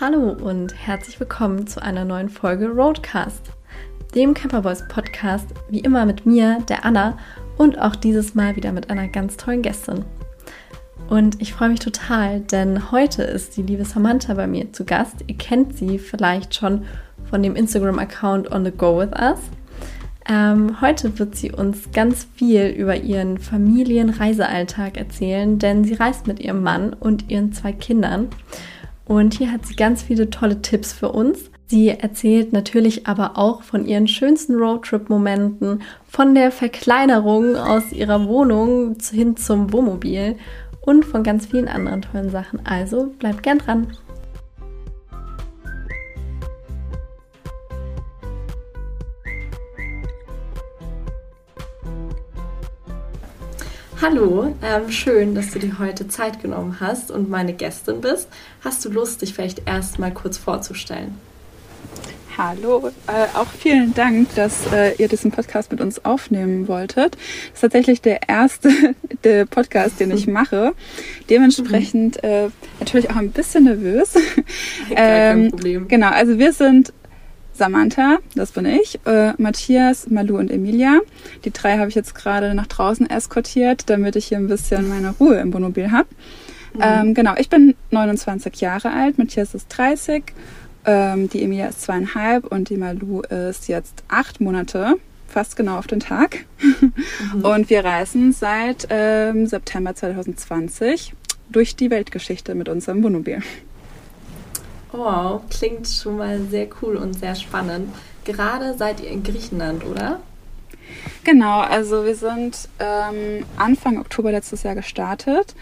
Hallo und herzlich willkommen zu einer neuen Folge Roadcast, dem Camperboys Podcast, wie immer mit mir, der Anna und auch dieses Mal wieder mit einer ganz tollen Gästin. Und ich freue mich total, denn heute ist die liebe Samantha bei mir zu Gast. Ihr kennt sie vielleicht schon von dem Instagram-Account On the Go with Us. Ähm, heute wird sie uns ganz viel über ihren Familienreisealltag erzählen, denn sie reist mit ihrem Mann und ihren zwei Kindern. Und hier hat sie ganz viele tolle Tipps für uns. Sie erzählt natürlich aber auch von ihren schönsten Roadtrip-Momenten, von der Verkleinerung aus ihrer Wohnung hin zum Wohnmobil und von ganz vielen anderen tollen Sachen. Also bleibt gern dran. Hallo, ähm, schön, dass du dir heute Zeit genommen hast und meine Gästin bist. Hast du Lust, dich vielleicht erst mal kurz vorzustellen? Hallo, äh, auch vielen Dank, dass äh, ihr diesen Podcast mit uns aufnehmen wolltet. Das ist tatsächlich der erste der Podcast, den ich mache. Dementsprechend äh, natürlich auch ein bisschen nervös. Gar kein ähm, Problem. Genau, also wir sind Samantha, das bin ich, äh, Matthias, Malu und Emilia. Die drei habe ich jetzt gerade nach draußen eskortiert, damit ich hier ein bisschen meine Ruhe im Wohnmobil habe. Mhm. Ähm, genau, ich bin 29 Jahre alt, Matthias ist 30, ähm, die Emilia ist zweieinhalb und die Malu ist jetzt acht Monate, fast genau auf den Tag. Mhm. Und wir reisen seit ähm, September 2020 durch die Weltgeschichte mit unserem Wohnmobil. Wow, klingt schon mal sehr cool und sehr spannend. Gerade seid ihr in Griechenland, oder? Genau, also wir sind ähm, Anfang Oktober letztes Jahr gestartet.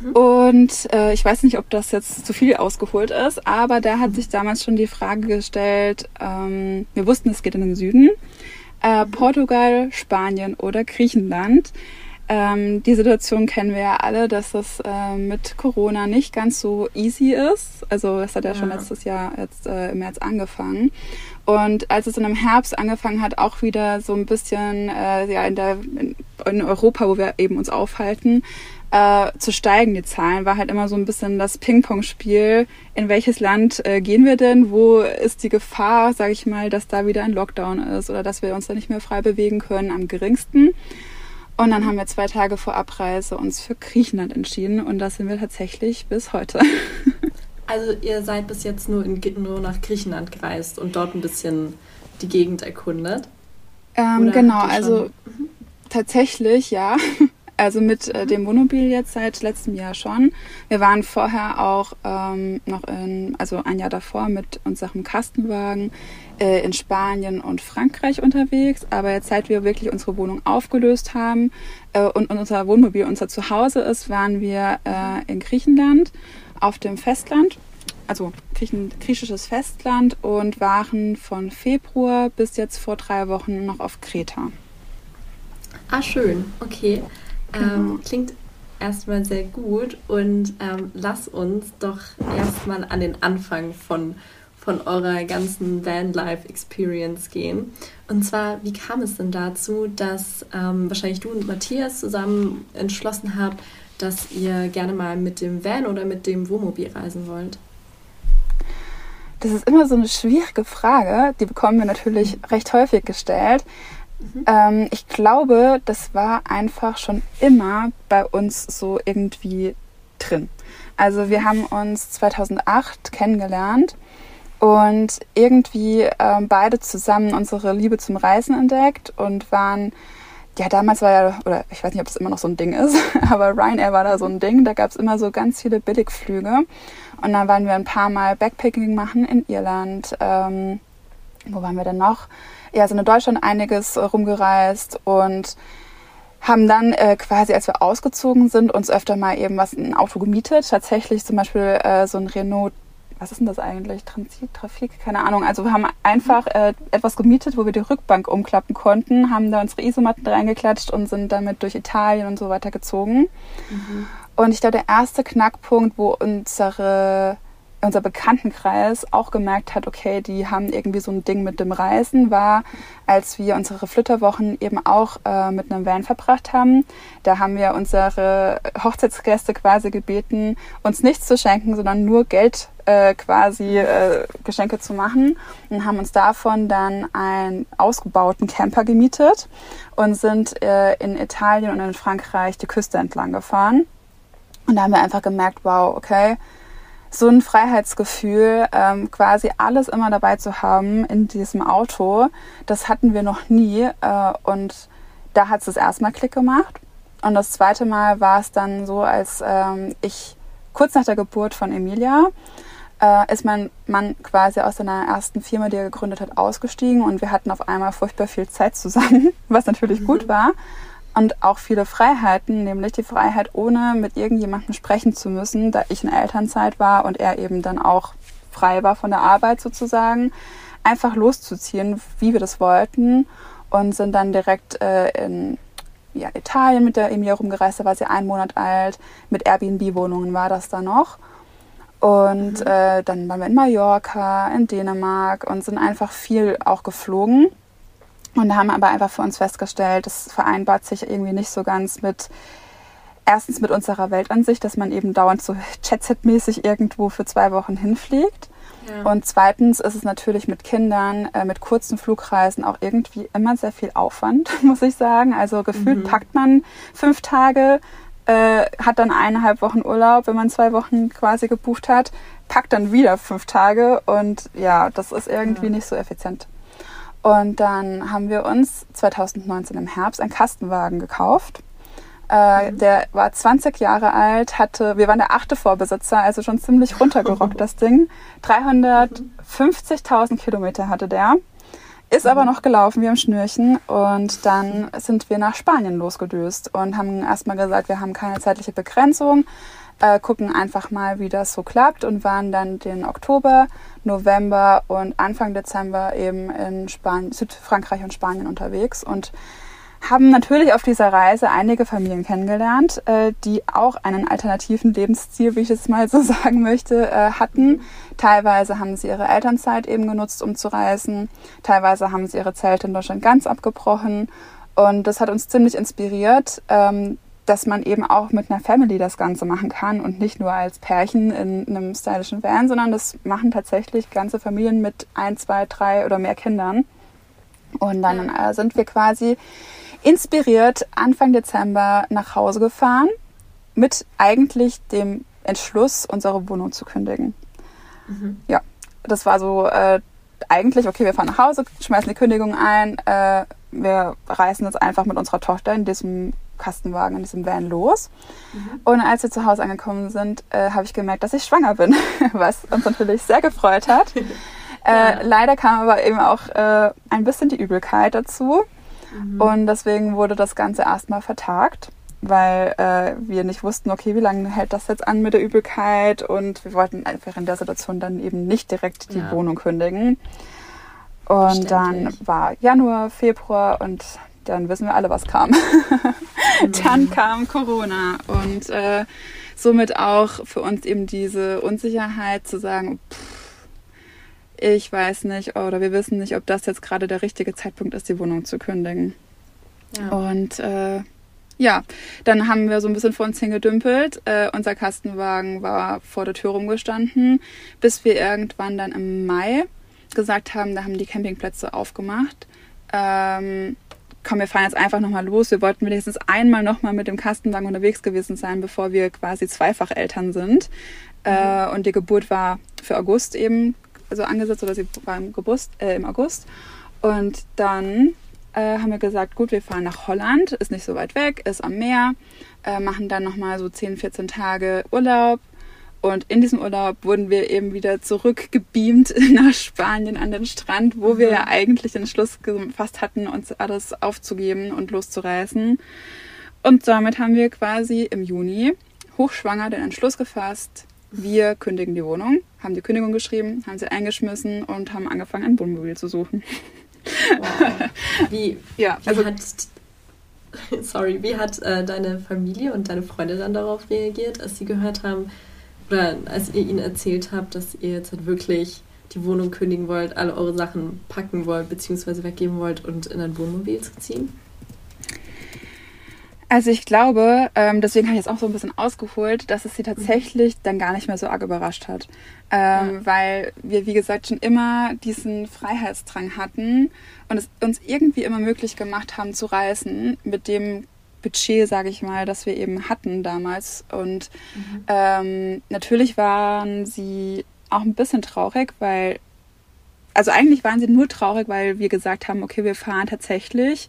Mhm. Und äh, ich weiß nicht, ob das jetzt zu viel ausgeholt ist, aber da hat sich damals schon die Frage gestellt, ähm, wir wussten, es geht in den Süden, äh, mhm. Portugal, Spanien oder Griechenland. Ähm, die Situation kennen wir ja alle, dass das äh, mit Corona nicht ganz so easy ist. Also das hat ja, ja. schon letztes Jahr jetzt äh, im März angefangen. Und als es dann im Herbst angefangen hat, auch wieder so ein bisschen äh, ja in der in, in Europa, wo wir eben uns aufhalten, äh, zu steigen, die Zahlen, war halt immer so ein bisschen das Ping-Pong-Spiel. In welches Land äh, gehen wir denn? Wo ist die Gefahr, sage ich mal, dass da wieder ein Lockdown ist oder dass wir uns da nicht mehr frei bewegen können? Am geringsten. Und dann haben wir zwei Tage vor Abreise uns für Griechenland entschieden und da sind wir tatsächlich bis heute. Also ihr seid bis jetzt nur, in, nur nach Griechenland gereist und dort ein bisschen die Gegend erkundet? Ähm, genau, also mhm. tatsächlich ja. Also mit äh, dem Wohnmobil jetzt seit letztem Jahr schon. Wir waren vorher auch ähm, noch in, also ein Jahr davor mit unserem Kastenwagen äh, in Spanien und Frankreich unterwegs. Aber jetzt, seit wir wirklich unsere Wohnung aufgelöst haben äh, und, unser Wohnmobil unser Zuhause ist, waren wir äh, in Griechenland auf dem Festland. Also griechisches Festland und waren von Februar bis jetzt vor drei Wochen noch auf Kreta. Ah, schön. Okay. Genau. Ähm, klingt erstmal sehr gut und ähm, lass uns doch erstmal an den Anfang von, von eurer ganzen Vanlife-Experience gehen. Und zwar, wie kam es denn dazu, dass ähm, wahrscheinlich du und Matthias zusammen entschlossen habt, dass ihr gerne mal mit dem Van oder mit dem Wohnmobil reisen wollt? Das ist immer so eine schwierige Frage. Die bekommen wir natürlich recht häufig gestellt. Ähm, ich glaube, das war einfach schon immer bei uns so irgendwie drin. Also wir haben uns 2008 kennengelernt und irgendwie ähm, beide zusammen unsere Liebe zum Reisen entdeckt und waren, ja damals war ja, oder ich weiß nicht, ob es immer noch so ein Ding ist, aber Ryanair war da so ein Ding, da gab es immer so ganz viele Billigflüge und dann waren wir ein paar Mal Backpacking machen in Irland. Ähm, wo waren wir denn noch? ja, sind in Deutschland einiges rumgereist und haben dann äh, quasi, als wir ausgezogen sind, uns öfter mal eben was ein Auto gemietet. Tatsächlich zum Beispiel äh, so ein Renault, was ist denn das eigentlich? Transit, Trafik, keine Ahnung. Also wir haben einfach äh, etwas gemietet, wo wir die Rückbank umklappen konnten, haben da unsere Isomatten reingeklatscht und sind damit durch Italien und so weiter gezogen. Mhm. Und ich glaube, der erste Knackpunkt, wo unsere unser Bekanntenkreis auch gemerkt hat, okay, die haben irgendwie so ein Ding mit dem Reisen, war, als wir unsere Flitterwochen eben auch äh, mit einem Van verbracht haben. Da haben wir unsere Hochzeitsgäste quasi gebeten, uns nichts zu schenken, sondern nur Geld äh, quasi äh, Geschenke zu machen und haben uns davon dann einen ausgebauten Camper gemietet und sind äh, in Italien und in Frankreich die Küste entlang gefahren. Und da haben wir einfach gemerkt, wow, okay, so ein Freiheitsgefühl, ähm, quasi alles immer dabei zu haben in diesem Auto, das hatten wir noch nie. Äh, und da hat es das erstmal Klick gemacht. Und das zweite Mal war es dann so, als ähm, ich kurz nach der Geburt von Emilia äh, ist mein Mann quasi aus seiner ersten Firma, die er gegründet hat, ausgestiegen und wir hatten auf einmal furchtbar viel Zeit zusammen, was natürlich mhm. gut war. Und auch viele Freiheiten, nämlich die Freiheit, ohne mit irgendjemandem sprechen zu müssen, da ich in Elternzeit war und er eben dann auch frei war von der Arbeit sozusagen, einfach loszuziehen, wie wir das wollten und sind dann direkt äh, in ja, Italien mit der Emilia rumgereist, da war sie einen Monat alt, mit Airbnb-Wohnungen war das da noch. Und mhm. äh, dann waren wir in Mallorca, in Dänemark und sind einfach viel auch geflogen. Und da haben wir aber einfach für uns festgestellt, das vereinbart sich irgendwie nicht so ganz mit, erstens mit unserer Weltansicht, dass man eben dauernd so Jet-Set-mäßig irgendwo für zwei Wochen hinfliegt. Und zweitens ist es natürlich mit Kindern, äh, mit kurzen Flugreisen auch irgendwie immer sehr viel Aufwand, muss ich sagen. Also gefühlt mhm. packt man fünf Tage, äh, hat dann eineinhalb Wochen Urlaub, wenn man zwei Wochen quasi gebucht hat, packt dann wieder fünf Tage und ja, das ist irgendwie ja. nicht so effizient. Und dann haben wir uns 2019 im Herbst einen Kastenwagen gekauft. Äh, der war 20 Jahre alt, hatte, wir waren der achte Vorbesitzer, also schon ziemlich runtergerockt, das Ding. 350.000 Kilometer hatte der. Ist aber noch gelaufen wie am Schnürchen. Und dann sind wir nach Spanien losgedüst und haben erstmal gesagt, wir haben keine zeitliche Begrenzung, äh, gucken einfach mal, wie das so klappt und waren dann den Oktober, November und Anfang Dezember eben in Spanien, Südfrankreich und Spanien unterwegs und haben natürlich auf dieser Reise einige Familien kennengelernt, äh, die auch einen alternativen Lebensstil, wie ich es mal so sagen möchte, äh, hatten. Teilweise haben sie ihre Elternzeit eben genutzt, um zu reisen. Teilweise haben sie ihre Zelte in Deutschland ganz abgebrochen. Und das hat uns ziemlich inspiriert, ähm, dass man eben auch mit einer Family das Ganze machen kann und nicht nur als Pärchen in einem stylischen Van, sondern das machen tatsächlich ganze Familien mit ein, zwei, drei oder mehr Kindern. Und dann äh, sind wir quasi inspiriert Anfang Dezember nach Hause gefahren mit eigentlich dem Entschluss, unsere Wohnung zu kündigen. Mhm. Ja, das war so äh, eigentlich, okay, wir fahren nach Hause, schmeißen die Kündigung ein, äh, wir reisen jetzt einfach mit unserer Tochter in diesem Kastenwagen, in diesem Van los. Mhm. Und als wir zu Hause angekommen sind, äh, habe ich gemerkt, dass ich schwanger bin, was uns natürlich sehr gefreut hat. Äh, leider kam aber eben auch äh, ein bisschen die Übelkeit dazu. Mhm. Und deswegen wurde das Ganze erstmal vertagt, weil äh, wir nicht wussten, okay, wie lange hält das jetzt an mit der Übelkeit und wir wollten einfach in der Situation dann eben nicht direkt die ja. Wohnung kündigen. Und dann war Januar, Februar und dann wissen wir alle, was kam. Mhm. dann kam Corona und äh, somit auch für uns eben diese Unsicherheit zu sagen, pff, ich weiß nicht oder wir wissen nicht, ob das jetzt gerade der richtige Zeitpunkt ist, die Wohnung zu kündigen. Ja. Und äh, ja, dann haben wir so ein bisschen vor uns hingedümpelt. Äh, unser Kastenwagen war vor der Tür rumgestanden, bis wir irgendwann dann im Mai gesagt haben, da haben die Campingplätze aufgemacht. Ähm, komm, wir fahren jetzt einfach nochmal los. Wir wollten wenigstens einmal nochmal mit dem Kastenwagen unterwegs gewesen sein, bevor wir quasi zweifach Eltern sind. Äh, mhm. und die Geburt war für August eben also angesetzt oder sie war im, Gebust, äh, im August. Und dann äh, haben wir gesagt, gut, wir fahren nach Holland, ist nicht so weit weg, ist am Meer, äh, machen dann nochmal so 10, 14 Tage Urlaub. Und in diesem Urlaub wurden wir eben wieder zurückgebeamt nach Spanien an den Strand, wo mhm. wir ja eigentlich den Schluss gefasst hatten, uns alles aufzugeben und loszureißen. Und damit haben wir quasi im Juni hochschwanger den Entschluss gefasst, wir kündigen die Wohnung, haben die Kündigung geschrieben, haben sie eingeschmissen und haben angefangen, ein Wohnmobil zu suchen. Wow. Wie, ja, wie also, hat, sorry, wie hat äh, deine Familie und deine Freunde dann darauf reagiert, als sie gehört haben, oder als ihr ihnen erzählt habt, dass ihr jetzt halt wirklich die Wohnung kündigen wollt, alle eure Sachen packen wollt, beziehungsweise weggeben wollt und in ein Wohnmobil zu ziehen? Also ich glaube, ähm, deswegen habe ich jetzt auch so ein bisschen ausgeholt, dass es sie tatsächlich dann gar nicht mehr so arg überrascht hat. Ähm, ja. Weil wir, wie gesagt, schon immer diesen Freiheitsdrang hatten und es uns irgendwie immer möglich gemacht haben zu reisen mit dem Budget, sage ich mal, das wir eben hatten damals. Und mhm. ähm, natürlich waren sie auch ein bisschen traurig, weil also eigentlich waren sie nur traurig, weil wir gesagt haben, okay, wir fahren tatsächlich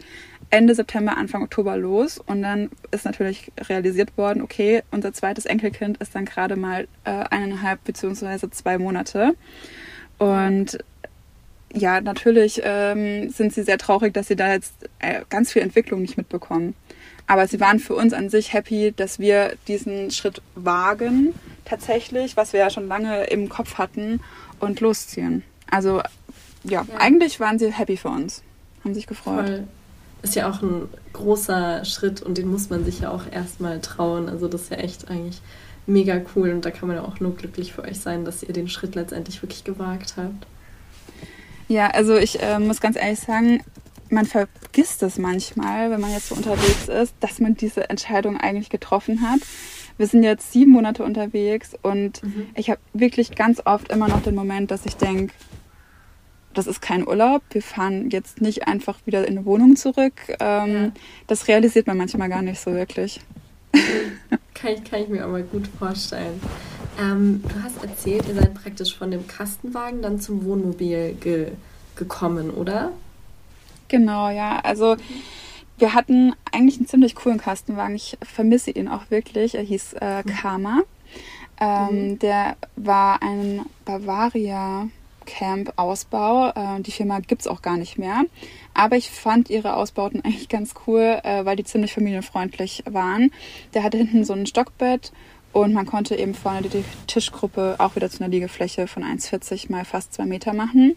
Ende September, Anfang Oktober los. Und dann ist natürlich realisiert worden, okay, unser zweites Enkelkind ist dann gerade mal äh, eineinhalb beziehungsweise zwei Monate. Und ja, natürlich ähm, sind sie sehr traurig, dass sie da jetzt äh, ganz viel Entwicklung nicht mitbekommen. Aber sie waren für uns an sich happy, dass wir diesen Schritt wagen, tatsächlich, was wir ja schon lange im Kopf hatten, und losziehen. Also ja, ja. eigentlich waren sie happy für uns, haben sich gefreut. Voll ist ja auch ein großer Schritt und den muss man sich ja auch erstmal trauen. Also das ist ja echt eigentlich mega cool und da kann man ja auch nur glücklich für euch sein, dass ihr den Schritt letztendlich wirklich gewagt habt. Ja, also ich äh, muss ganz ehrlich sagen, man vergisst es manchmal, wenn man jetzt so unterwegs ist, dass man diese Entscheidung eigentlich getroffen hat. Wir sind jetzt sieben Monate unterwegs und mhm. ich habe wirklich ganz oft immer noch den Moment, dass ich denke, das ist kein Urlaub. Wir fahren jetzt nicht einfach wieder in eine Wohnung zurück. Ähm, ja. Das realisiert man manchmal gar nicht so wirklich. kann, ich, kann ich mir aber gut vorstellen. Ähm, du hast erzählt, ihr seid praktisch von dem Kastenwagen dann zum Wohnmobil ge gekommen, oder? Genau, ja. Also wir hatten eigentlich einen ziemlich coolen Kastenwagen. Ich vermisse ihn auch wirklich. Er hieß äh, Karma. Ähm, mhm. Der war ein Bavaria Camp Ausbau. Äh, die Firma gibt es auch gar nicht mehr. Aber ich fand ihre Ausbauten eigentlich ganz cool, äh, weil die ziemlich familienfreundlich waren. Der hatte hinten so ein Stockbett und man konnte eben vorne die Tischgruppe auch wieder zu einer Liegefläche von 1,40 mal fast zwei Meter machen.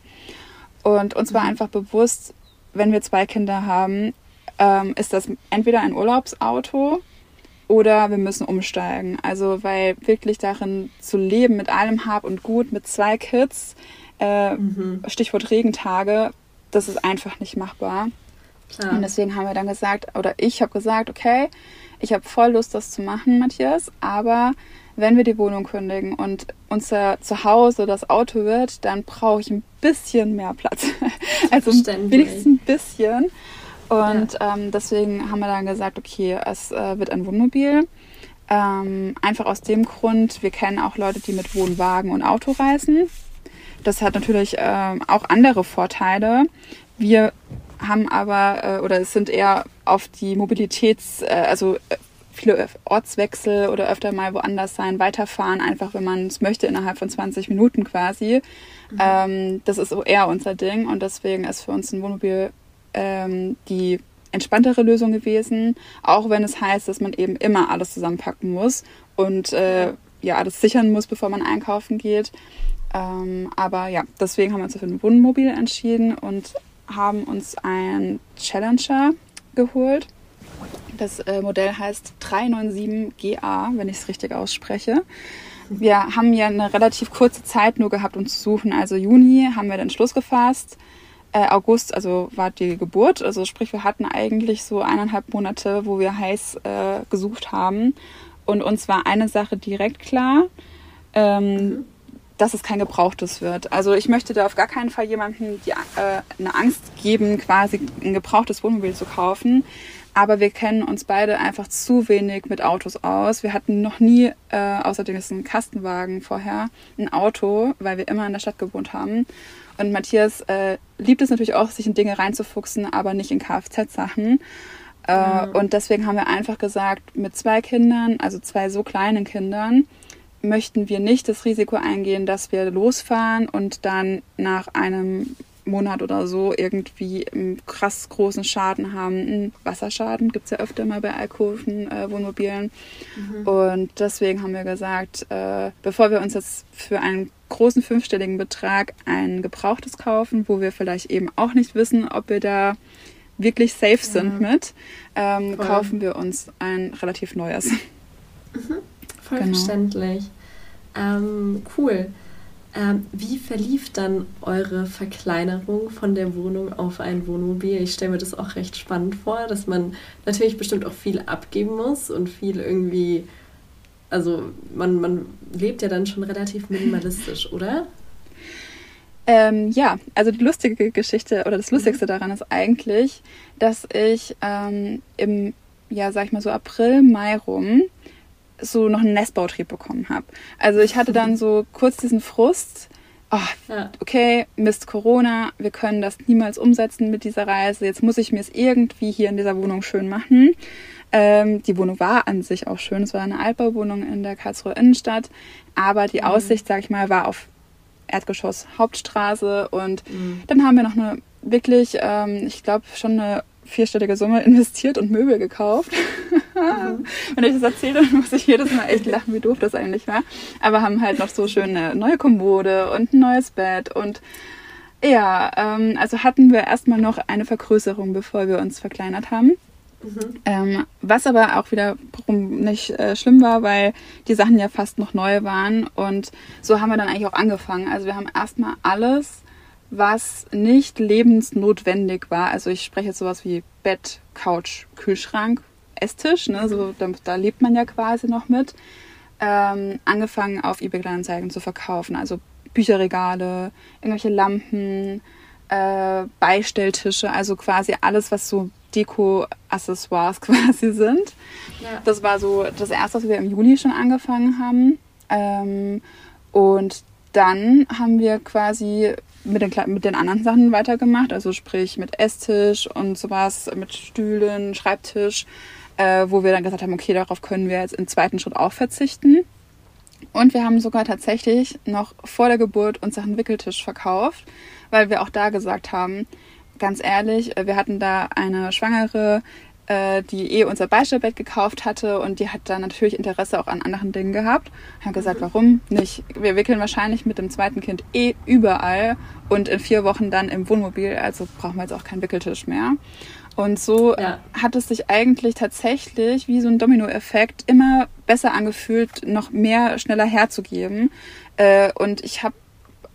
Und uns war mhm. einfach bewusst, wenn wir zwei Kinder haben, ähm, ist das entweder ein Urlaubsauto oder wir müssen umsteigen. Also, weil wirklich darin zu leben mit allem Hab und Gut, mit zwei Kids, äh, mhm. Stichwort Regentage, das ist einfach nicht machbar. Klar. Und deswegen haben wir dann gesagt, oder ich habe gesagt, okay, ich habe voll Lust, das zu machen, Matthias, aber wenn wir die Wohnung kündigen und unser Zuhause das Auto wird, dann brauche ich ein bisschen mehr Platz. also wenigstens ein bisschen. Und ja. ähm, deswegen haben wir dann gesagt, okay, es äh, wird ein Wohnmobil. Ähm, einfach aus dem Grund, wir kennen auch Leute, die mit Wohnwagen und Auto reisen. Das hat natürlich äh, auch andere Vorteile. Wir haben aber, äh, oder es sind eher auf die Mobilitäts-, äh, also äh, viele Ortswechsel oder öfter mal woanders sein, weiterfahren, einfach wenn man es möchte, innerhalb von 20 Minuten quasi. Mhm. Ähm, das ist eher unser Ding und deswegen ist für uns ein Wohnmobil ähm, die entspanntere Lösung gewesen, auch wenn es heißt, dass man eben immer alles zusammenpacken muss und äh, ja, alles sichern muss, bevor man einkaufen geht. Ähm, aber ja, deswegen haben wir uns für ein Wohnmobil entschieden und haben uns ein Challenger geholt. Das äh, Modell heißt 397GA, wenn ich es richtig ausspreche. Wir haben ja eine relativ kurze Zeit nur gehabt, um zu suchen. Also Juni haben wir den Schluss gefasst. Äh, August, also war die Geburt. Also sprich, wir hatten eigentlich so eineinhalb Monate, wo wir heiß äh, gesucht haben. Und uns war eine Sache direkt klar. Ähm, mhm dass es kein gebrauchtes wird. Also ich möchte da auf gar keinen Fall jemandem die, äh, eine Angst geben, quasi ein gebrauchtes Wohnmobil zu kaufen. Aber wir kennen uns beide einfach zu wenig mit Autos aus. Wir hatten noch nie, äh, außerdem ist ein Kastenwagen vorher, ein Auto, weil wir immer in der Stadt gewohnt haben. Und Matthias äh, liebt es natürlich auch, sich in Dinge reinzufuchsen, aber nicht in Kfz-Sachen. Äh, mhm. Und deswegen haben wir einfach gesagt, mit zwei Kindern, also zwei so kleinen Kindern, möchten wir nicht das Risiko eingehen, dass wir losfahren und dann nach einem Monat oder so irgendwie einen krass großen Schaden haben. Einen Wasserschaden gibt es ja öfter mal bei Alkoven, äh, Wohnmobilen. Mhm. Und deswegen haben wir gesagt, äh, bevor wir uns jetzt für einen großen fünfstelligen Betrag ein gebrauchtes kaufen, wo wir vielleicht eben auch nicht wissen, ob wir da wirklich safe sind ja. mit, ähm, kaufen wir uns ein relativ neues. Mhm. Voll genau. verständlich. Ähm, cool. Ähm, wie verlief dann eure Verkleinerung von der Wohnung auf ein Wohnmobil? Ich stelle mir das auch recht spannend vor, dass man natürlich bestimmt auch viel abgeben muss und viel irgendwie, also man, man lebt ja dann schon relativ minimalistisch, oder? Ähm, ja, also die lustige Geschichte oder das Lustigste mhm. daran ist eigentlich, dass ich ähm, im, ja, sag ich mal so April, Mai rum so noch einen Nestbautrieb bekommen habe. Also ich hatte dann so kurz diesen Frust, oh, okay, Mist Corona, wir können das niemals umsetzen mit dieser Reise. Jetzt muss ich mir es irgendwie hier in dieser Wohnung schön machen. Ähm, die Wohnung war an sich auch schön. Es war eine Altbauwohnung in der Karlsruher Innenstadt. Aber die mhm. Aussicht, sag ich mal, war auf Erdgeschoss Hauptstraße. Und mhm. dann haben wir noch eine wirklich, ähm, ich glaube, schon eine vierstellige Summe investiert und Möbel gekauft. Mhm. Wenn ich das erzähle, muss ich jedes Mal echt lachen, wie doof das eigentlich war. Aber haben halt noch so schöne neue Kommode und ein neues Bett und ja, ähm, also hatten wir erstmal noch eine Vergrößerung, bevor wir uns verkleinert haben. Mhm. Ähm, was aber auch wiederum nicht äh, schlimm war, weil die Sachen ja fast noch neu waren. Und so haben wir dann eigentlich auch angefangen. Also wir haben erstmal alles was nicht lebensnotwendig war. Also ich spreche jetzt sowas wie Bett, Couch, Kühlschrank, Esstisch, ne? so, da, da lebt man ja quasi noch mit. Ähm, angefangen auf eBay Kleinanzeigen zu verkaufen. Also Bücherregale, irgendwelche Lampen, äh, Beistelltische, also quasi alles, was so Deko-Accessoires quasi sind. Ja. Das war so das erste, was wir im Juni schon angefangen haben. Ähm, und dann haben wir quasi mit den, mit den anderen Sachen weitergemacht, also sprich mit Esstisch und sowas, mit Stühlen, Schreibtisch, äh, wo wir dann gesagt haben, okay, darauf können wir jetzt im zweiten Schritt auch verzichten. Und wir haben sogar tatsächlich noch vor der Geburt unseren Wickeltisch verkauft, weil wir auch da gesagt haben, ganz ehrlich, äh, wir hatten da eine Schwangere, äh, die eh unser Beistellbett gekauft hatte und die hat dann natürlich Interesse auch an anderen Dingen gehabt. Haben gesagt, warum nicht? Wir wickeln wahrscheinlich mit dem zweiten Kind eh überall und in vier Wochen dann im Wohnmobil, also brauchen wir jetzt auch keinen Wickeltisch mehr. Und so ja. hat es sich eigentlich tatsächlich wie so ein Dominoeffekt immer besser angefühlt, noch mehr schneller herzugeben. Äh, und ich habe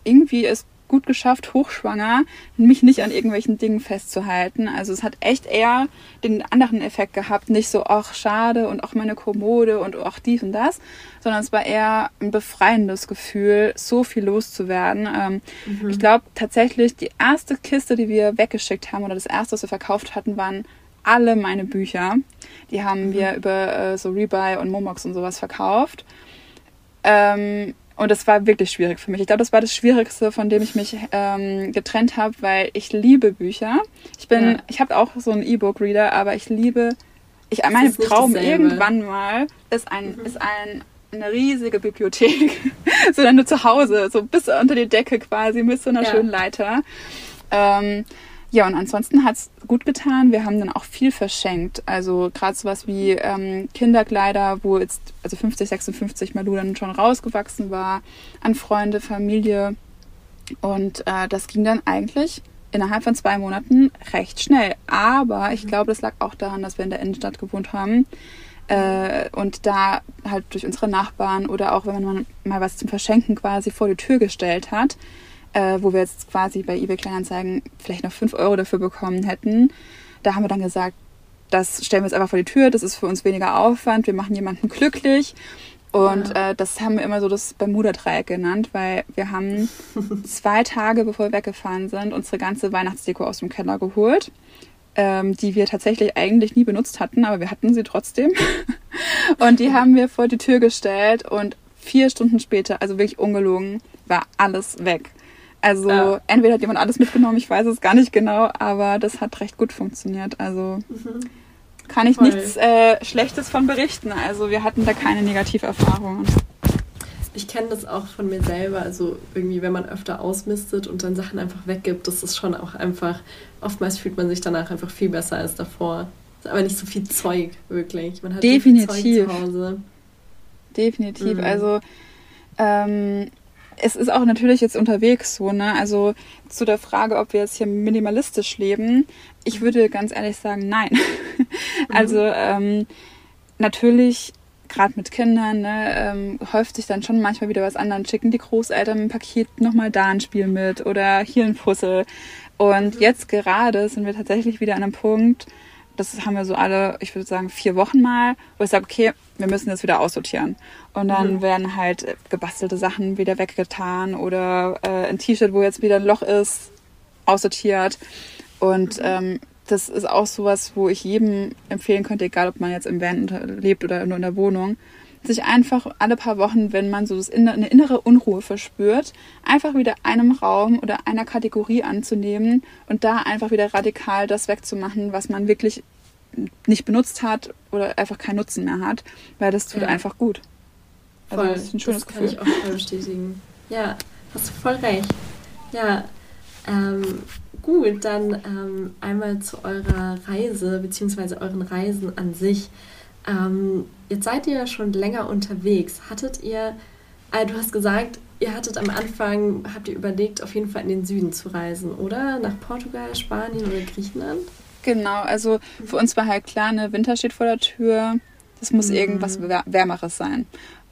irgendwie es gut geschafft, hochschwanger, mich nicht an irgendwelchen Dingen festzuhalten. Also es hat echt eher den anderen Effekt gehabt, nicht so, ach schade und auch meine Kommode und auch dies und das, sondern es war eher ein befreiendes Gefühl, so viel loszuwerden. Ähm, mhm. Ich glaube tatsächlich, die erste Kiste, die wir weggeschickt haben oder das erste, was wir verkauft hatten, waren alle meine Bücher. Die haben mhm. wir über äh, so Rebuy und Momox und sowas verkauft. Ähm, und das war wirklich schwierig für mich. Ich glaube, das war das Schwierigste, von dem ich mich ähm, getrennt habe, weil ich liebe Bücher. Ich bin, ja. ich habe auch so einen E-Book-Reader, aber ich liebe, ich mein Traum irgendwann mal ist ein, mhm. ist ein eine riesige Bibliothek, so dann nur zu Hause, so bis unter die Decke quasi, mit so einer ja. schönen Leiter. Ähm, ja, und ansonsten hat's gut getan. Wir haben dann auch viel verschenkt. Also gerade sowas wie ähm, Kinderkleider, wo jetzt also 50, 56 Malu dann schon rausgewachsen war, an Freunde, Familie. Und äh, das ging dann eigentlich innerhalb von zwei Monaten recht schnell. Aber ich glaube, das lag auch daran, dass wir in der Innenstadt gewohnt haben. Äh, und da halt durch unsere Nachbarn oder auch wenn man mal was zum Verschenken quasi vor die Tür gestellt hat, äh, wo wir jetzt quasi bei eBay Kleinanzeigen vielleicht noch 5 Euro dafür bekommen hätten. Da haben wir dann gesagt, das stellen wir jetzt einfach vor die Tür, das ist für uns weniger Aufwand, wir machen jemanden glücklich. Und ja. äh, das haben wir immer so das Bermuda-Dreieck genannt, weil wir haben zwei Tage, bevor wir weggefahren sind, unsere ganze Weihnachtsdeko aus dem Keller geholt, ähm, die wir tatsächlich eigentlich nie benutzt hatten, aber wir hatten sie trotzdem. und die haben wir vor die Tür gestellt und vier Stunden später, also wirklich ungelogen, war alles weg. Also ja. entweder hat jemand alles mitgenommen, ich weiß es gar nicht genau, aber das hat recht gut funktioniert. Also mhm. kann ich Voll. nichts äh, Schlechtes von berichten. Also wir hatten da keine Negativerfahrungen. Ich kenne das auch von mir selber. Also irgendwie, wenn man öfter ausmistet und dann Sachen einfach weggibt, das ist schon auch einfach, oftmals fühlt man sich danach einfach viel besser als davor. Aber nicht so viel Zeug, wirklich. Man hat Definitiv. Viel Zeug zu Hause. Definitiv. Mhm. Also ähm, es ist auch natürlich jetzt unterwegs so, ne? Also zu der Frage, ob wir jetzt hier minimalistisch leben, ich würde ganz ehrlich sagen, nein. also ähm, natürlich gerade mit Kindern, ne, ähm, häuft sich dann schon manchmal wieder was an. Dann schicken die Großeltern im Paket nochmal da ein Spiel mit oder hier ein Puzzle. Und mhm. jetzt gerade sind wir tatsächlich wieder an einem Punkt, das haben wir so alle, ich würde sagen, vier Wochen mal, wo ich sage, okay, wir müssen das wieder aussortieren. Und dann mhm. werden halt gebastelte Sachen wieder weggetan oder äh, ein T-Shirt, wo jetzt wieder ein Loch ist, aussortiert. Und mhm. ähm, das ist auch sowas, wo ich jedem empfehlen könnte, egal ob man jetzt im Van lebt oder nur in der Wohnung, sich einfach alle paar Wochen, wenn man so eine innere Unruhe verspürt, einfach wieder einem Raum oder einer Kategorie anzunehmen und da einfach wieder radikal das wegzumachen, was man wirklich nicht benutzt hat oder einfach keinen Nutzen mehr hat, weil das tut ja. einfach gut. Also voll. das ist ein schönes das kann Gefühl. ich auch voll bestätigen. Ja, hast du voll recht. Ja, ähm, gut, dann ähm, einmal zu eurer Reise beziehungsweise euren Reisen an sich. Ähm, jetzt seid ihr ja schon länger unterwegs. Hattet ihr, äh, du hast gesagt, ihr hattet am Anfang, habt ihr überlegt, auf jeden Fall in den Süden zu reisen, oder? Nach Portugal, Spanien oder Griechenland? Genau, also für uns war halt klar, ne, Winter steht vor der Tür. Das muss mhm. irgendwas Wärmeres sein.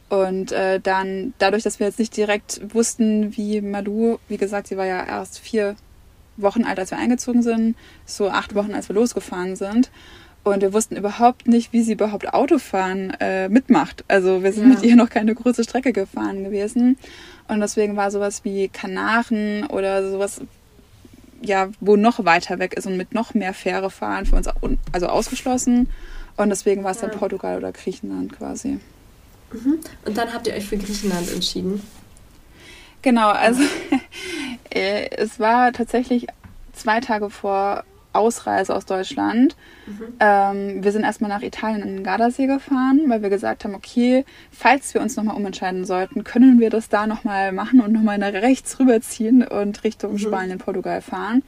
Und äh, dann, dadurch, dass wir jetzt nicht direkt wussten, wie Malu, wie gesagt, sie war ja erst vier Wochen alt, als wir eingezogen sind, so acht Wochen, als wir losgefahren sind. Und wir wussten überhaupt nicht, wie sie überhaupt Autofahren äh, mitmacht. Also wir sind ja. mit ihr noch keine große Strecke gefahren gewesen. Und deswegen war sowas wie Kanaren oder sowas, ja, wo noch weiter weg ist und mit noch mehr Fähre fahren für uns also ausgeschlossen. Und deswegen war es ja. dann Portugal oder Griechenland quasi. Mhm. Und dann habt ihr euch für Griechenland entschieden? Genau, also äh, es war tatsächlich zwei Tage vor Ausreise aus Deutschland. Mhm. Ähm, wir sind erstmal nach Italien in den Gardasee gefahren, weil wir gesagt haben, okay, falls wir uns nochmal umentscheiden sollten, können wir das da nochmal machen und nochmal nach rechts rüberziehen und Richtung mhm. Spanien, Portugal fahren.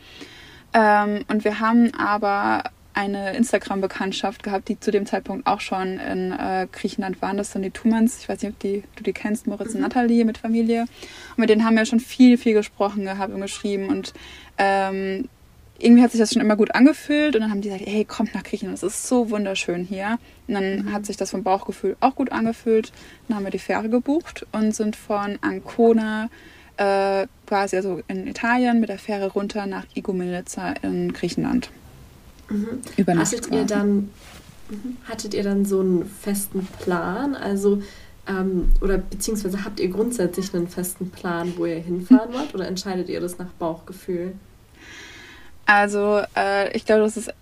Ähm, und wir haben aber eine Instagram-Bekanntschaft gehabt, die zu dem Zeitpunkt auch schon in äh, Griechenland waren. Das sind die Tumans. Ich weiß nicht, ob die, du die kennst, Moritz mhm. und Nathalie mit Familie. Und mit denen haben wir schon viel, viel gesprochen gehabt und geschrieben. Und ähm, irgendwie hat sich das schon immer gut angefühlt. Und dann haben die gesagt, hey, kommt nach Griechenland, es ist so wunderschön hier. Und dann mhm. hat sich das vom Bauchgefühl auch gut angefühlt. Dann haben wir die Fähre gebucht und sind von Ancona äh, quasi also in Italien mit der Fähre runter nach Igoumenitsa in Griechenland. Mhm. Über Nacht hattet ihr dann mhm. hattet ihr dann so einen festen Plan? Also ähm, oder beziehungsweise habt ihr grundsätzlich einen festen Plan, wo ihr hinfahren wollt, oder entscheidet ihr das nach Bauchgefühl? Also äh, ich glaube, das ist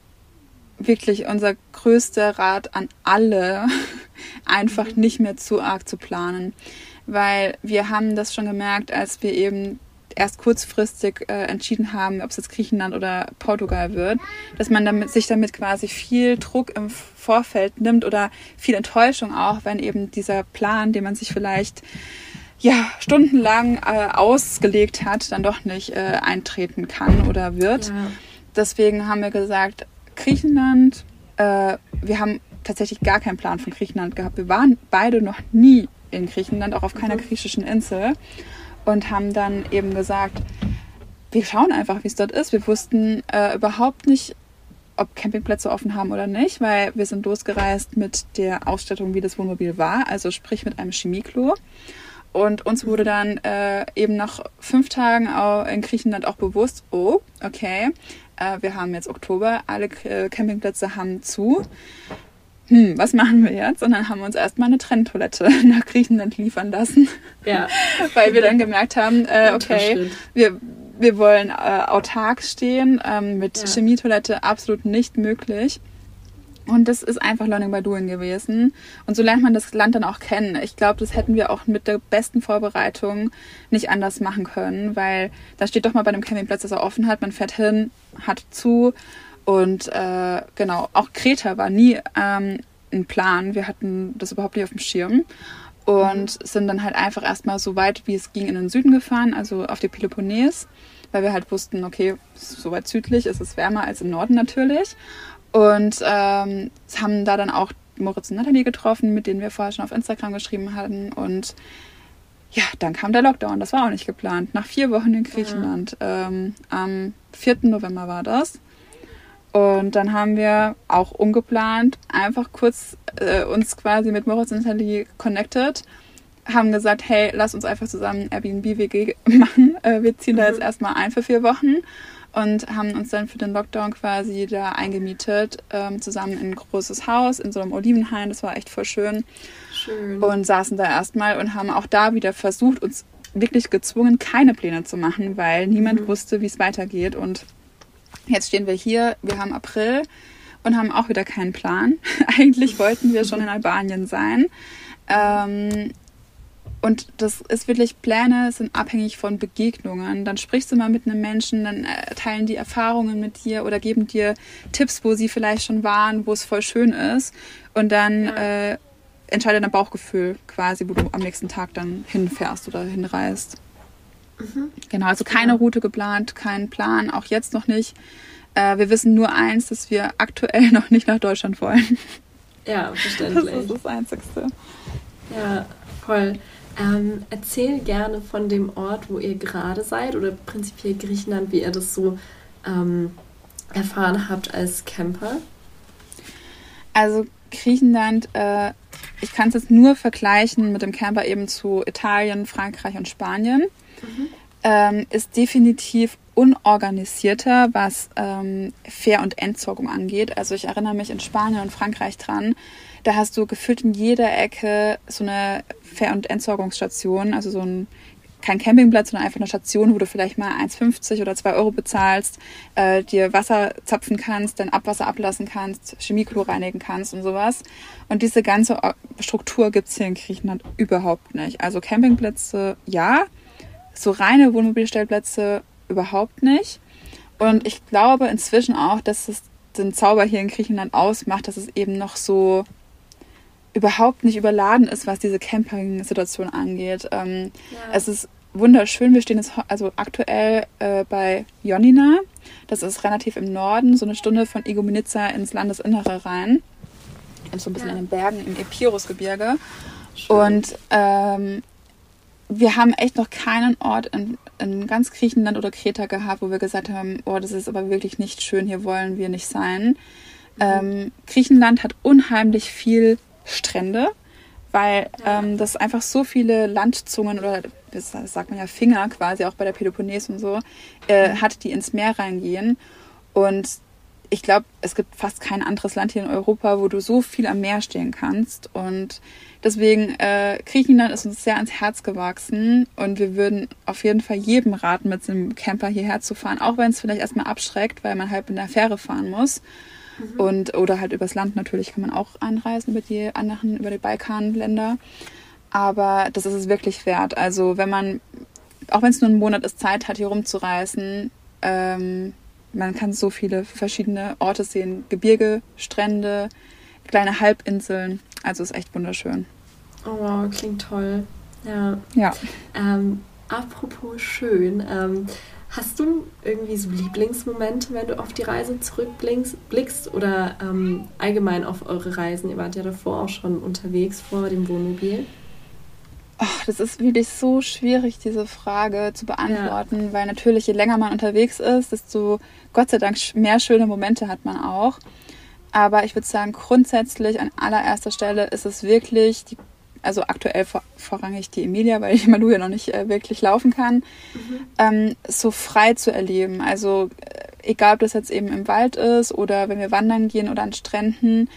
wirklich unser größter Rat an alle, einfach mhm. nicht mehr zu arg zu planen. Weil wir haben das schon gemerkt, als wir eben erst kurzfristig äh, entschieden haben, ob es jetzt Griechenland oder Portugal wird, dass man damit, sich damit quasi viel Druck im Vorfeld nimmt oder viel Enttäuschung auch, wenn eben dieser Plan, den man sich vielleicht ja, stundenlang äh, ausgelegt hat, dann doch nicht äh, eintreten kann oder wird. Ja. Deswegen haben wir gesagt, Griechenland, äh, wir haben tatsächlich gar keinen Plan von Griechenland gehabt. Wir waren beide noch nie in Griechenland, auch auf keiner mhm. griechischen Insel und haben dann eben gesagt, wir schauen einfach, wie es dort ist. Wir wussten äh, überhaupt nicht, ob Campingplätze offen haben oder nicht, weil wir sind losgereist mit der Ausstattung, wie das Wohnmobil war, also sprich mit einem Chemieklo. Und uns wurde dann äh, eben nach fünf Tagen in Griechenland auch bewusst, oh, okay, äh, wir haben jetzt Oktober, alle äh, Campingplätze haben zu hm, was machen wir jetzt? Und dann haben wir uns erstmal eine Trenntoilette nach Griechenland liefern lassen. Ja. Weil wir dann gemerkt haben, äh, okay, wir, wir wollen äh, autark stehen, ähm, mit ja. Chemietoilette absolut nicht möglich. Und das ist einfach Learning by Doing gewesen. Und so lernt man das Land dann auch kennen. Ich glaube, das hätten wir auch mit der besten Vorbereitung nicht anders machen können, weil da steht doch mal bei einem Campingplatz, dass er offen hat. Man fährt hin, hat zu und äh, genau, auch Kreta war nie ähm, ein Plan. Wir hatten das überhaupt nicht auf dem Schirm. Und mhm. sind dann halt einfach erstmal so weit, wie es ging, in den Süden gefahren, also auf die Peloponnes, weil wir halt wussten, okay, so weit südlich ist es wärmer als im Norden natürlich. Und ähm, haben da dann auch Moritz und Nathalie getroffen, mit denen wir vorher schon auf Instagram geschrieben hatten. Und ja, dann kam der Lockdown. Das war auch nicht geplant. Nach vier Wochen in Griechenland. Ja. Ähm, am 4. November war das. Und dann haben wir auch ungeplant einfach kurz äh, uns quasi mit Moritz und Sally connected, haben gesagt, hey, lass uns einfach zusammen Airbnb-WG machen. Äh, wir ziehen mhm. da jetzt erstmal ein für vier Wochen und haben uns dann für den Lockdown quasi da eingemietet, ähm, zusammen in ein großes Haus in so einem Olivenhain. Das war echt voll schön. Schön. Und saßen da erstmal und haben auch da wieder versucht, uns wirklich gezwungen, keine Pläne zu machen, weil niemand mhm. wusste, wie es weitergeht. Und jetzt stehen wir hier, wir haben April und haben auch wieder keinen Plan. Eigentlich wollten wir schon in Albanien sein. Ähm, und das ist wirklich, Pläne sind abhängig von Begegnungen. Dann sprichst du mal mit einem Menschen, dann äh, teilen die Erfahrungen mit dir oder geben dir Tipps, wo sie vielleicht schon waren, wo es voll schön ist. Und dann ja. äh, entscheidet dein Bauchgefühl quasi, wo du am nächsten Tag dann hinfährst oder hinreist. Mhm. Genau, also keine. Route geplant, kein Plan, auch jetzt noch nicht. Äh, wir wissen nur eins, dass wir aktuell noch nicht nach Deutschland wollen. Ja, verständlich. Das ist das Einzigste. Ja, voll. Ähm, erzähl gerne von dem Ort, wo ihr gerade seid oder prinzipiell Griechenland, wie ihr das so ähm, erfahren habt als Camper. Also Griechenland, äh, ich kann es jetzt nur vergleichen mit dem Camper eben zu Italien, Frankreich und Spanien. Mhm. Ähm, ist definitiv unorganisierter, was ähm, Fair- und Entsorgung angeht. Also ich erinnere mich in Spanien und Frankreich dran. Da hast du gefühlt in jeder Ecke so eine Fair- und Entsorgungsstation, also so ein kein Campingplatz, sondern einfach eine Station, wo du vielleicht mal 1,50 oder 2 Euro bezahlst, äh, dir Wasser zapfen kannst, dein Abwasser ablassen kannst, Chemieklo reinigen kannst und sowas. Und diese ganze Struktur gibt es hier in Griechenland überhaupt nicht. Also Campingplätze ja, so reine Wohnmobilstellplätze überhaupt nicht. Und ich glaube inzwischen auch, dass es den Zauber hier in Griechenland ausmacht, dass es eben noch so überhaupt nicht überladen ist, was diese Camping-Situation angeht. Ähm, ja. Es ist wunderschön. Wir stehen jetzt also aktuell äh, bei Ionina. Das ist relativ im Norden, so eine Stunde von Igoumenitsa ins Landesinnere rein. So ein bisschen ja. in den Bergen im Epirusgebirge. Und ähm, wir haben echt noch keinen Ort in, in ganz Griechenland oder Kreta gehabt, wo wir gesagt haben, oh, das ist aber wirklich nicht schön, hier wollen wir nicht sein. Mhm. Ähm, Griechenland hat unheimlich viel Strände, weil ähm, das einfach so viele Landzungen oder das sagt man ja Finger quasi auch bei der Peloponnes und so äh, mhm. hat, die ins Meer reingehen. Und ich glaube, es gibt fast kein anderes Land hier in Europa, wo du so viel am Meer stehen kannst. Und deswegen, äh, Griechenland ist uns sehr ans Herz gewachsen und wir würden auf jeden Fall jedem raten, mit einem Camper hierher zu fahren, auch wenn es vielleicht erstmal abschreckt, weil man halt mit einer Fähre fahren muss. Mhm. Und, oder halt übers Land natürlich kann man auch anreisen über die anderen, über die Balkanländer. Aber das ist es wirklich wert. Also wenn man, auch wenn es nur ein Monat ist, Zeit hat, hier rumzureisen, ähm, man kann so viele verschiedene Orte sehen. Gebirge, Strände, kleine Halbinseln. Also ist echt wunderschön. Oh wow, klingt toll. Ja. Ja. Ähm, apropos schön, ähm, Hast du irgendwie so Lieblingsmomente, wenn du auf die Reise zurückblickst oder ähm, allgemein auf eure Reisen? Ihr wart ja davor auch schon unterwegs vor dem Wohnmobil. Ach, das ist wirklich so schwierig, diese Frage zu beantworten, ja. weil natürlich, je länger man unterwegs ist, desto Gott sei Dank mehr schöne Momente hat man auch. Aber ich würde sagen, grundsätzlich an allererster Stelle ist es wirklich die also aktuell vor, vorrangig die Emilia, weil ich Malu ja noch nicht äh, wirklich laufen kann, mhm. ähm, so frei zu erleben. Also äh, egal, ob das jetzt eben im Wald ist oder wenn wir wandern gehen oder an Stränden,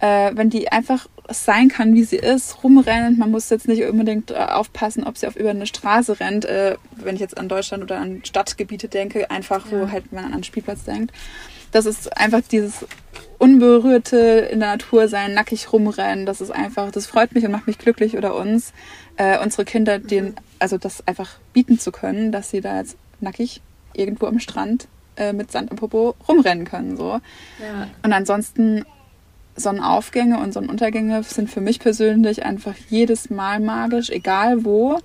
äh, wenn die einfach sein kann, wie sie ist, rumrennt. Man muss jetzt nicht unbedingt äh, aufpassen, ob sie auf über eine Straße rennt, äh, wenn ich jetzt an Deutschland oder an Stadtgebiete denke, einfach ja. wo halt man an einen Spielplatz denkt. Das ist einfach dieses unberührte in der Natur sein, nackig rumrennen. Das ist einfach, das freut mich und macht mich glücklich oder uns, äh, unsere Kinder den, also das einfach bieten zu können, dass sie da jetzt nackig irgendwo am Strand äh, mit Sand im Popo rumrennen können. So. Ja. Und ansonsten Sonnenaufgänge und Sonnenuntergänge sind für mich persönlich einfach jedes Mal magisch, egal wo.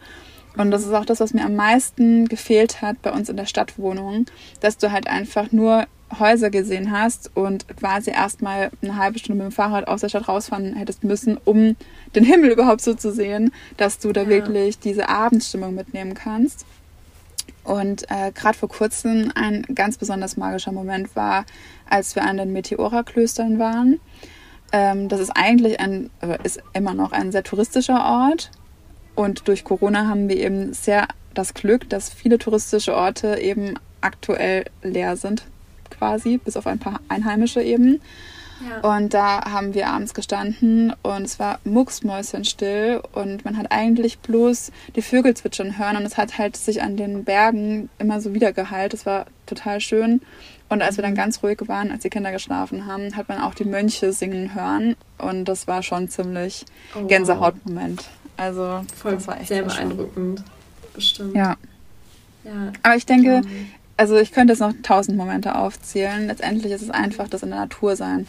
Und das ist auch das, was mir am meisten gefehlt hat bei uns in der Stadtwohnung, dass du halt einfach nur Häuser gesehen hast und quasi erstmal eine halbe Stunde mit dem Fahrrad aus der Stadt rausfahren hättest müssen, um den Himmel überhaupt so zu sehen, dass du da ja. wirklich diese Abendstimmung mitnehmen kannst. Und äh, gerade vor kurzem ein ganz besonders magischer Moment war, als wir an den Meteora-Klöstern waren. Ähm, das ist eigentlich ein, ist immer noch ein sehr touristischer Ort. Und durch Corona haben wir eben sehr das Glück, dass viele touristische Orte eben aktuell leer sind, quasi, bis auf ein paar Einheimische eben. Ja. Und da haben wir abends gestanden und es war mucksmäuschenstill und man hat eigentlich bloß die Vögel zwitschern hören und es hat halt sich an den Bergen immer so wiedergeheilt. Es war total schön. Und als wir dann mhm. ganz ruhig waren, als die Kinder geschlafen haben, hat man auch die Mönche singen hören und das war schon ziemlich oh, Gänsehautmoment. Also Voll das war echt sehr beeindruckend. Bestimmt. Ja. ja. Aber ich denke, also ich könnte jetzt noch tausend Momente aufzählen. Letztendlich ist es einfach das in der Natur sein.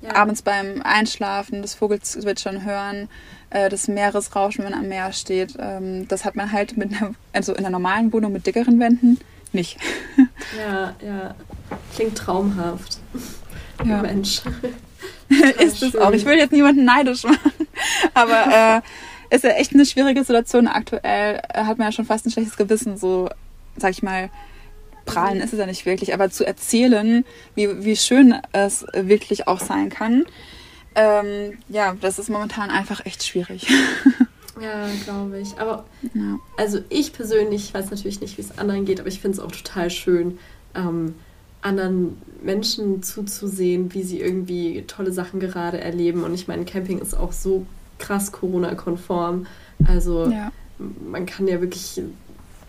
Ja. Abends beim Einschlafen, das Vogelzwitschern hören, äh, das Meeresrauschen, wenn man am Meer steht. Ähm, das hat man halt mit einer, also in einer normalen Wohnung mit dickeren Wänden nicht. Ja, ja. Klingt traumhaft. Ja. Mensch. Ist es auch. Ich will jetzt niemanden neidisch machen. Aber äh, ist ja echt eine schwierige Situation aktuell. Hat man ja schon fast ein schlechtes Gewissen, so, sag ich mal, prahlen ist es ja nicht wirklich, aber zu erzählen, wie, wie schön es wirklich auch sein kann, ähm, ja, das ist momentan einfach echt schwierig. Ja, glaube ich. Aber ja. also ich persönlich weiß natürlich nicht, wie es anderen geht, aber ich finde es auch total schön, ähm, anderen Menschen zuzusehen, wie sie irgendwie tolle Sachen gerade erleben. Und ich meine, Camping ist auch so krass Corona-konform. Also ja. man kann ja wirklich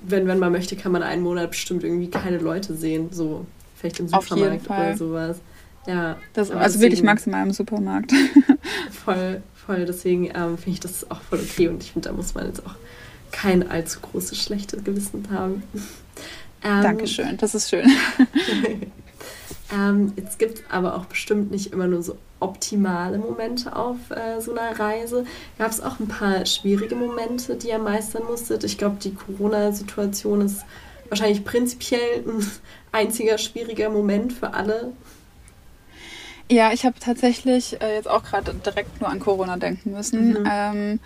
wenn, wenn man möchte, kann man einen Monat bestimmt irgendwie keine Leute sehen. So, vielleicht im Supermarkt oder sowas. Ja. Das, also deswegen, wirklich maximal im Supermarkt. voll, voll. Deswegen ähm, finde ich das auch voll okay und ich finde, da muss man jetzt auch kein allzu großes schlechtes Gewissen haben. Ähm, Dankeschön, das ist schön. ähm, jetzt gibt es aber auch bestimmt nicht immer nur so optimale Momente auf äh, so einer Reise. Gab es auch ein paar schwierige Momente, die ihr meistern musstet? Ich glaube, die Corona-Situation ist wahrscheinlich prinzipiell ein einziger schwieriger Moment für alle. Ja, ich habe tatsächlich äh, jetzt auch gerade direkt nur an Corona denken müssen. Mhm. Ähm,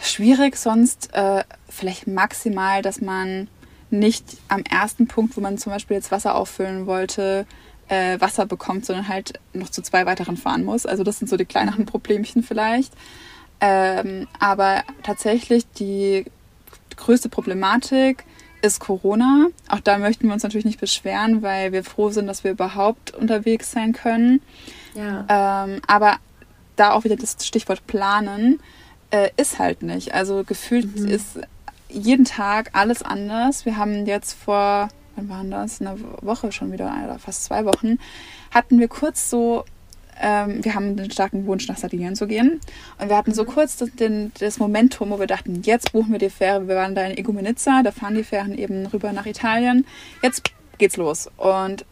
schwierig sonst äh, vielleicht maximal, dass man nicht am ersten Punkt, wo man zum Beispiel jetzt Wasser auffüllen wollte, äh, Wasser bekommt, sondern halt noch zu zwei weiteren fahren muss. Also das sind so die kleineren Problemchen vielleicht. Ähm, aber tatsächlich die größte Problematik ist Corona. Auch da möchten wir uns natürlich nicht beschweren, weil wir froh sind, dass wir überhaupt unterwegs sein können. Ja. Ähm, aber da auch wieder das Stichwort planen äh, ist halt nicht. Also gefühlt mhm. ist jeden Tag alles anders. Wir haben jetzt vor wann waren das? Eine Woche schon wieder, oder fast zwei Wochen, hatten wir kurz so, ähm, wir haben den starken Wunsch, nach Sardinien zu gehen. Und wir hatten so mhm. kurz das, den, das Momentum, wo wir dachten, jetzt buchen wir die Fähre. Wir waren da in Igoumenitsa, da fahren die Fähren eben rüber nach Italien. Jetzt geht's los. Und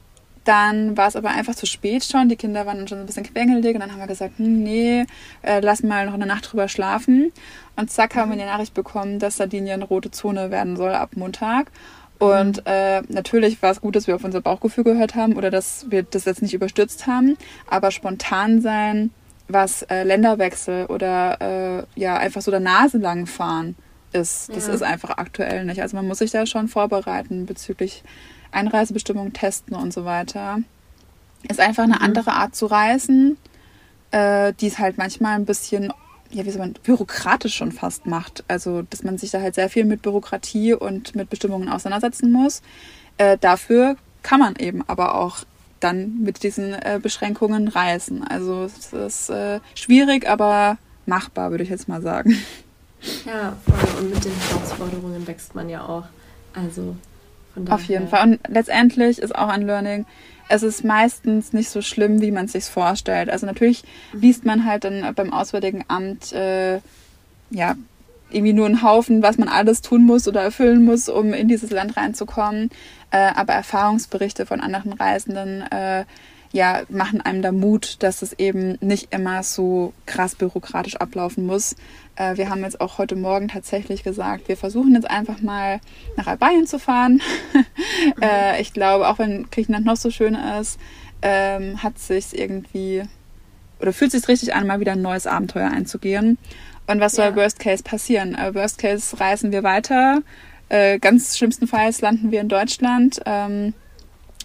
dann war es aber einfach zu spät schon. Die Kinder waren schon ein bisschen quengelig und dann haben wir gesagt, hm, nee, äh, lass mal noch eine Nacht drüber schlafen. Und zack haben wir die Nachricht bekommen, dass Sardinien rote Zone werden soll ab Montag. Und äh, natürlich war es gut, dass wir auf unser Bauchgefühl gehört haben oder dass wir das jetzt nicht überstürzt haben. Aber spontan sein, was äh, Länderwechsel oder äh, ja einfach so der Nase lang fahren ist, das ja. ist einfach aktuell nicht. Also man muss sich da schon vorbereiten bezüglich Einreisebestimmungen, Testen und so weiter. Ist einfach eine mhm. andere Art zu reisen, äh, die ist halt manchmal ein bisschen ja, wie soll man, bürokratisch schon fast macht. Also, dass man sich da halt sehr viel mit Bürokratie und mit Bestimmungen auseinandersetzen muss. Äh, dafür kann man eben aber auch dann mit diesen äh, Beschränkungen reisen. Also, es ist äh, schwierig, aber machbar, würde ich jetzt mal sagen. Ja, voll. Und mit den Herausforderungen wächst man ja auch. Also. Auf jeden Fall. Und letztendlich ist auch ein Learning, es ist meistens nicht so schlimm, wie man es sich vorstellt. Also natürlich liest man halt dann beim Auswärtigen Amt äh, ja irgendwie nur einen Haufen, was man alles tun muss oder erfüllen muss, um in dieses Land reinzukommen. Äh, aber Erfahrungsberichte von anderen Reisenden äh, ja, machen einem da Mut, dass es eben nicht immer so krass bürokratisch ablaufen muss. Äh, wir haben jetzt auch heute Morgen tatsächlich gesagt, wir versuchen jetzt einfach mal nach Albanien zu fahren. äh, ich glaube, auch wenn Griechenland noch so schön ist, ähm, hat sich irgendwie oder fühlt sich richtig an, mal wieder ein neues Abenteuer einzugehen. Und was soll ja. Worst Case passieren? Äh, worst Case reisen wir weiter. Äh, ganz schlimmstenfalls landen wir in Deutschland. Ähm,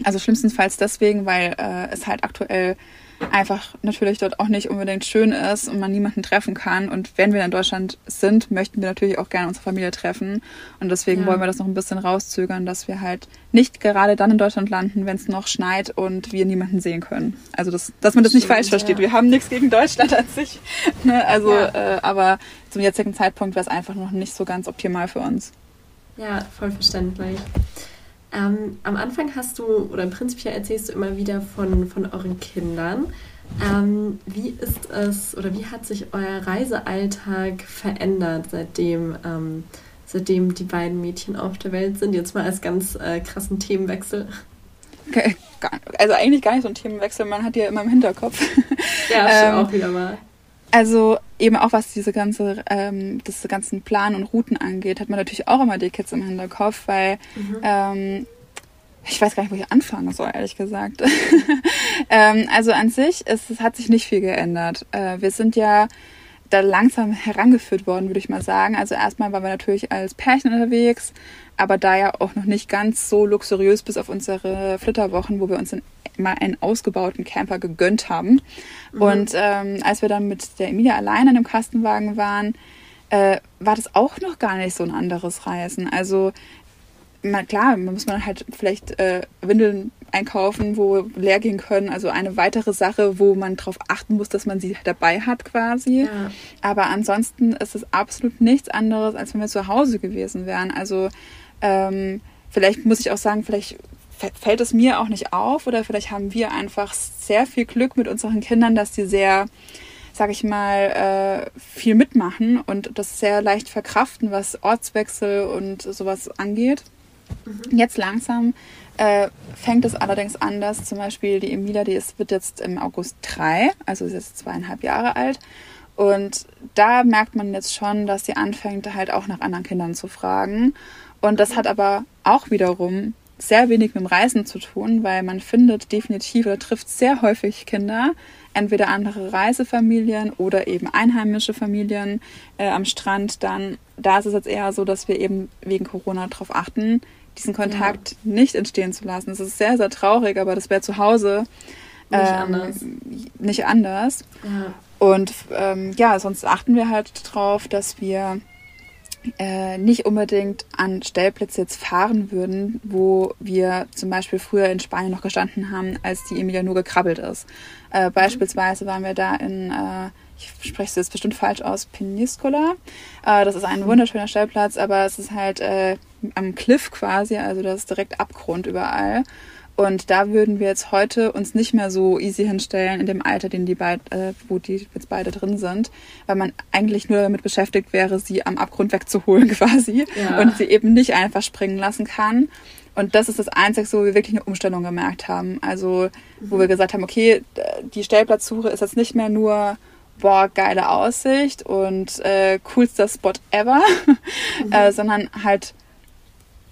Also schlimmstenfalls deswegen, weil äh, es halt aktuell einfach natürlich dort auch nicht unbedingt schön ist und man niemanden treffen kann. Und wenn wir in Deutschland sind, möchten wir natürlich auch gerne unsere Familie treffen. Und deswegen ja. wollen wir das noch ein bisschen rauszögern, dass wir halt nicht gerade dann in Deutschland landen, wenn es noch schneit und wir niemanden sehen können. Also das, dass man das nicht falsch versteht. Ja. Wir haben nichts gegen Deutschland an sich. Ne? Also, ja. äh, aber zum jetzigen Zeitpunkt wäre es einfach noch nicht so ganz optimal für uns. Ja, voll verständlich. Ähm, am Anfang hast du, oder im Prinzip erzählst du immer wieder von, von euren Kindern. Ähm, wie ist es oder wie hat sich euer Reisealltag verändert, seitdem, ähm, seitdem die beiden Mädchen auf der Welt sind? Jetzt mal als ganz äh, krassen Themenwechsel. Also eigentlich gar nicht so ein Themenwechsel, man hat die ja immer im Hinterkopf. Ja, ähm, auch wieder mal. Also eben auch was diese ganze, ähm, das ganzen Plan und Routen angeht, hat man natürlich auch immer die Kids im Hinterkopf, weil mhm. ähm, ich weiß gar nicht, wo ich anfangen soll, ehrlich gesagt. ähm, also an sich, es, es, hat sich nicht viel geändert. Äh, wir sind ja da langsam herangeführt worden, würde ich mal sagen. Also erstmal waren wir natürlich als Pärchen unterwegs, aber da ja auch noch nicht ganz so luxuriös bis auf unsere Flitterwochen, wo wir uns in, mal einen ausgebauten Camper gegönnt haben. Mhm. Und ähm, als wir dann mit der Emilia allein in dem Kastenwagen waren, äh, war das auch noch gar nicht so ein anderes Reisen. Also man, klar, man muss man halt vielleicht äh, Windeln einkaufen, wo leer gehen können. Also eine weitere Sache, wo man darauf achten muss, dass man sie dabei hat quasi. Ja. Aber ansonsten ist es absolut nichts anderes, als wenn wir zu Hause gewesen wären. Also ähm, vielleicht muss ich auch sagen, vielleicht fällt es mir auch nicht auf oder vielleicht haben wir einfach sehr viel Glück mit unseren Kindern, dass die sehr, sag ich mal, äh, viel mitmachen und das sehr leicht verkraften, was Ortswechsel und sowas angeht. Mhm. Jetzt langsam äh, fängt es allerdings an, dass zum Beispiel die Emilia, die ist, wird jetzt im August drei, also ist jetzt zweieinhalb Jahre alt. Und da merkt man jetzt schon, dass sie anfängt, halt auch nach anderen Kindern zu fragen. Und das hat aber auch wiederum sehr wenig mit dem Reisen zu tun, weil man findet definitiv oder trifft sehr häufig Kinder, entweder andere Reisefamilien oder eben einheimische Familien äh, am Strand. Dann da ist es jetzt eher so, dass wir eben wegen Corona darauf achten, diesen Kontakt ja. nicht entstehen zu lassen. Es ist sehr, sehr traurig, aber das wäre zu Hause nicht ähm, anders. Nicht anders. Ja. Und ähm, ja, sonst achten wir halt darauf, dass wir äh, nicht unbedingt an Stellplätze jetzt fahren würden, wo wir zum Beispiel früher in Spanien noch gestanden haben, als die Emilia nur gekrabbelt ist. Äh, mhm. Beispielsweise waren wir da in äh, ich spreche es jetzt bestimmt falsch aus, Peniscola. Äh, das ist ein wunderschöner Stellplatz, aber es ist halt äh, am Cliff quasi, also das ist direkt Abgrund überall. Und da würden wir jetzt heute uns nicht mehr so easy hinstellen in dem Alter, den die beid, äh, wo die jetzt beide drin sind, weil man eigentlich nur damit beschäftigt wäre, sie am Abgrund wegzuholen quasi ja. und sie eben nicht einfach springen lassen kann. Und das ist das Einzige, wo wir wirklich eine Umstellung gemerkt haben. Also, wo wir gesagt haben, okay, die Stellplatzsuche ist jetzt nicht mehr nur boah, geile Aussicht und äh, coolster Spot ever, mhm. äh, sondern halt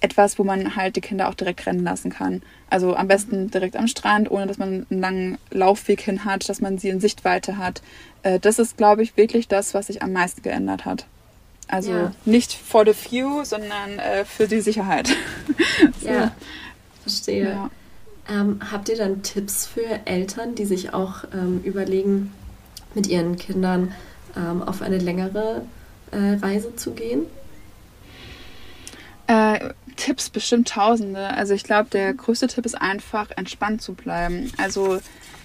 etwas, wo man halt die Kinder auch direkt rennen lassen kann. Also am besten mhm. direkt am Strand, ohne dass man einen langen Laufweg hin hat, dass man sie in Sichtweite hat. Äh, das ist, glaube ich, wirklich das, was sich am meisten geändert hat. Also ja. nicht for the few, sondern äh, für die Sicherheit. so. Ja, verstehe. Ja. Ähm, habt ihr dann Tipps für Eltern, die sich auch ähm, überlegen, mit ihren Kindern ähm, auf eine längere äh, Reise zu gehen? Äh, Tipps bestimmt tausende. Also ich glaube, der größte Tipp ist einfach, entspannt zu bleiben. Also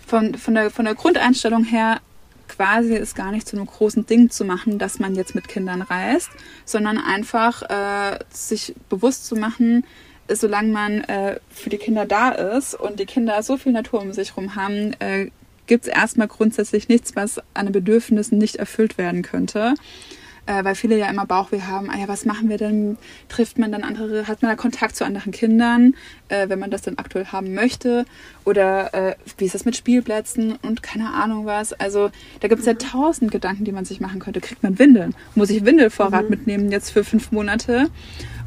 von, von, der, von der Grundeinstellung her quasi ist gar nicht zu einem großen Ding zu machen, dass man jetzt mit Kindern reist, sondern einfach äh, sich bewusst zu machen, solange man äh, für die Kinder da ist und die Kinder so viel Natur um sich herum haben, äh, gibt es erstmal grundsätzlich nichts, was an den Bedürfnissen nicht erfüllt werden könnte. Äh, weil viele ja immer Bauchweh haben, ah ja, was machen wir denn? Trifft man dann andere, hat man da Kontakt zu anderen Kindern, äh, wenn man das dann aktuell haben möchte? Oder äh, wie ist das mit Spielplätzen und keine Ahnung was? Also da gibt es ja tausend Gedanken, die man sich machen könnte. Kriegt man Windeln? Muss ich Windelvorrat mhm. mitnehmen jetzt für fünf Monate?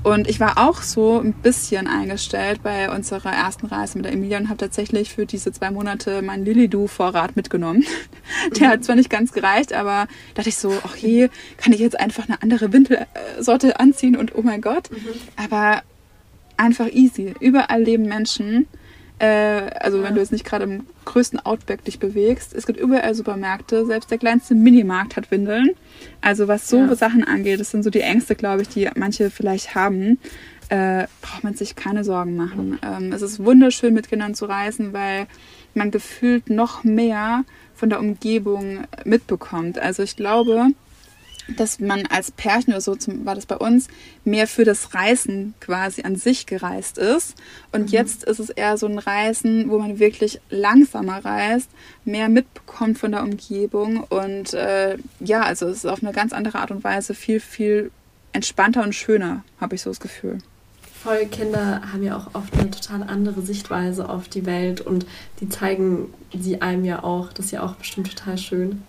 Und ich war auch so ein bisschen eingestellt bei unserer ersten Reise mit der Emilia und habe tatsächlich für diese zwei Monate meinen Lilidu-Vorrat mitgenommen. Der hat zwar nicht ganz gereicht, aber dachte ich so, ach je, kann ich jetzt einfach eine andere Windelsorte anziehen und oh mein Gott. Mhm. Aber einfach easy. Überall leben Menschen. Äh, also wenn du jetzt nicht gerade im größten Outback dich bewegst. Es gibt überall Supermärkte. Selbst der kleinste Minimarkt hat Windeln. Also was so ja. Sachen angeht, das sind so die Ängste, glaube ich, die manche vielleicht haben. Äh, braucht man sich keine Sorgen machen. Ähm, es ist wunderschön, mit Kindern zu reisen, weil man gefühlt noch mehr von der Umgebung mitbekommt. Also ich glaube, dass man als Pärchen oder so, zum, war das bei uns, mehr für das Reisen quasi an sich gereist ist. Und mhm. jetzt ist es eher so ein Reisen, wo man wirklich langsamer reist, mehr mitbekommt von der Umgebung. Und äh, ja, also es ist auf eine ganz andere Art und Weise viel, viel entspannter und schöner, habe ich so das Gefühl. Voll, Kinder haben ja auch oft eine total andere Sichtweise auf die Welt und die zeigen sie einem ja auch. Das ist ja auch bestimmt total schön.